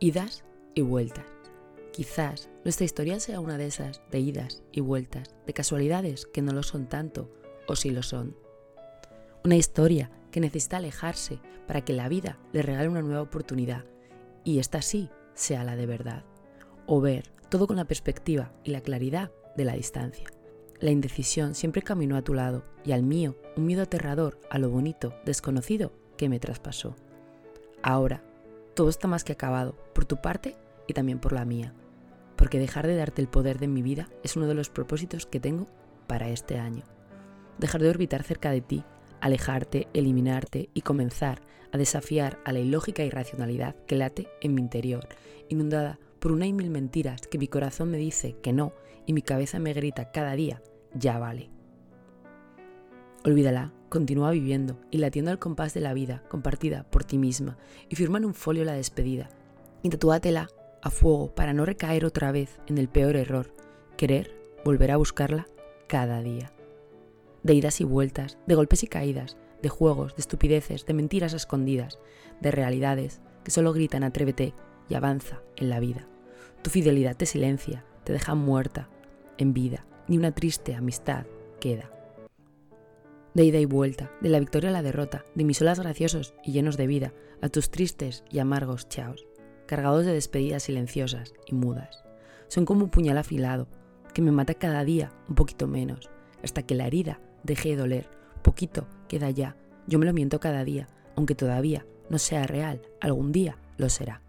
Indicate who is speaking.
Speaker 1: Idas y vueltas. Quizás nuestra historia sea una de esas de idas y vueltas, de casualidades que no lo son tanto o sí lo son. Una historia que necesita alejarse para que la vida le regale una nueva oportunidad y esta sí sea la de verdad. O ver todo con la perspectiva y la claridad de la distancia. La indecisión siempre caminó a tu lado y al mío un miedo aterrador a lo bonito, desconocido que me traspasó. Ahora, todo está más que acabado, por tu parte y también por la mía, porque dejar de darte el poder de mi vida es uno de los propósitos que tengo para este año. Dejar de orbitar cerca de ti, alejarte, eliminarte y comenzar a desafiar a la ilógica irracionalidad que late en mi interior, inundada por una y mil mentiras que mi corazón me dice que no y mi cabeza me grita cada día, ya vale. Olvídala, continúa viviendo y latiendo al compás de la vida compartida por ti misma y firma en un folio la despedida y tatúatela a fuego para no recaer otra vez en el peor error, querer volver a buscarla cada día. De idas y vueltas, de golpes y caídas, de juegos, de estupideces, de mentiras escondidas, de realidades que solo gritan atrévete y avanza en la vida. Tu fidelidad te silencia, te deja muerta en vida, ni una triste amistad queda de ida y vuelta, de la victoria a la derrota, de mis olas graciosos y llenos de vida, a tus tristes y amargos chaos, cargados de despedidas silenciosas y mudas. Son como un puñal afilado, que me mata cada día un poquito menos, hasta que la herida deje de doler, poquito queda ya, yo me lo miento cada día, aunque todavía no sea real, algún día lo será.